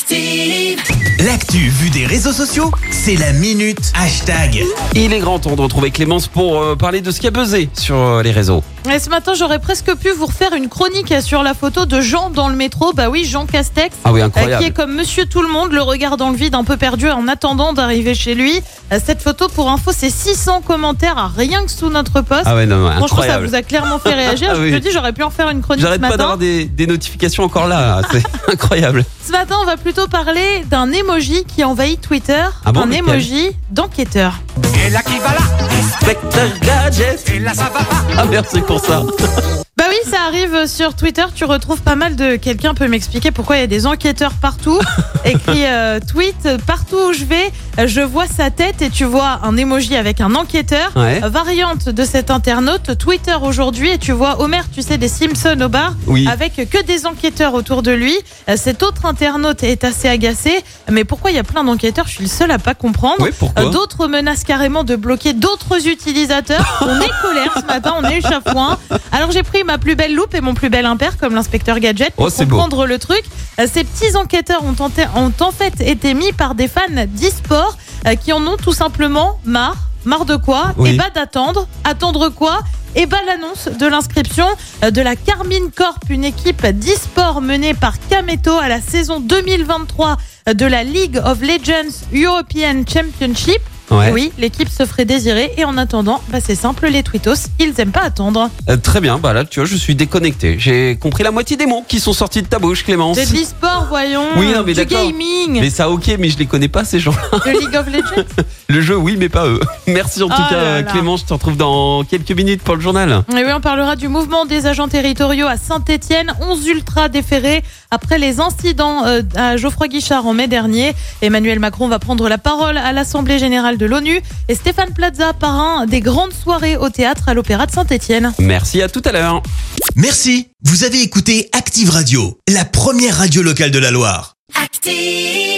Active. L'actu vue des réseaux sociaux, c'est la minute hashtag. Il est grand temps de retrouver Clémence pour euh, parler de ce qui a buzzé sur euh, les réseaux. Et ce matin, j'aurais presque pu vous refaire une chronique sur la photo de Jean dans le métro. Bah oui, Jean Castex. Ah oui, euh, incroyable. qui est comme Monsieur Tout le Monde, le regard dans le vide, un peu perdu en attendant d'arriver chez lui. Euh, Cette photo, pour info, c'est 600 commentaires à rien que sous notre post. Ah ouais, non, non, Franchement, ça incroyable. vous a clairement fait réagir. Ah oui. Je me dis, j'aurais pu en faire une chronique J'arrête pas d'avoir des, des notifications encore là, c'est incroyable. Ce matin, on va plutôt parler d'un emoji qui envahit Twitter. Ah bon, un lequel emoji d'enquêteur. Et là qui va là, Spectre Gadget. et là ça va pas. Ah merci pour ça. Bah oui, ça arrive sur Twitter. Tu retrouves pas mal de. Quelqu'un peut m'expliquer pourquoi il y a des enquêteurs partout. Écrit euh, tweet partout où je vais, euh, je vois sa tête et tu vois un emoji avec un enquêteur. Ouais. Euh, Variante de cet internaute Twitter aujourd'hui et tu vois Homer, tu sais des Simpsons au bar Oui. avec que des enquêteurs autour de lui. Euh, Cet autre internaute est assez agacé. Mais pourquoi il y a plein d'enquêteurs? Je suis le seul à pas comprendre. Oui, Euh, D'autres menacent carrément de bloquer d'autres utilisateurs. On est colère ce matin, on est chafouin. Alors j'ai pris ma plus belle loupe et mon plus bel impair comme l'inspecteur Gadget pour Oh, c'est beau. comprendre le truc. Euh, Ces petits enquêteurs ont, tenté, ont en fait été mis par des fans d'e-sport euh, qui en ont tout simplement marre. Marre de quoi Oui. Et bah d'attendre. Attendre quoi et bah l'annonce de l'inscription euh, de la Carmine Corp, une équipe d'e-sport menée par Kameto à la saison 2023 de la League of Legends European Championship. Ouais. Oui, l'équipe se ferait désirer et en attendant, bah c'est simple, les tweetos, ils aiment pas attendre. Euh, très bien, bah là tu vois, je suis déconnecté. J'ai compris la moitié des mots qui sont sortis de ta bouche, Clémence. C'est de l'e-sport, voyons. Oui, non, mais du gaming, Mais ça ok, mais je les connais pas ces gens. de League of Legends. Le jeu oui, mais pas eux. Merci en tout Oh cas là là. Clémence, je te retrouve dans quelques minutes pour le journal. Et oui, on parlera du mouvement des agents territoriaux à Saint-Etienne. 11 ultras déférés après les incidents euh, à Geoffroy Guichard en mai dernier. Emmanuel Macron va prendre la parole à l'Assemblée générale de l'ONU. Et Stéphane Plaza, parrain des grandes soirées au théâtre à l'Opéra de Saint-Etienne. Merci à tout à l'heure. Merci, vous avez écouté Active Radio, la première radio locale de la Loire. Active.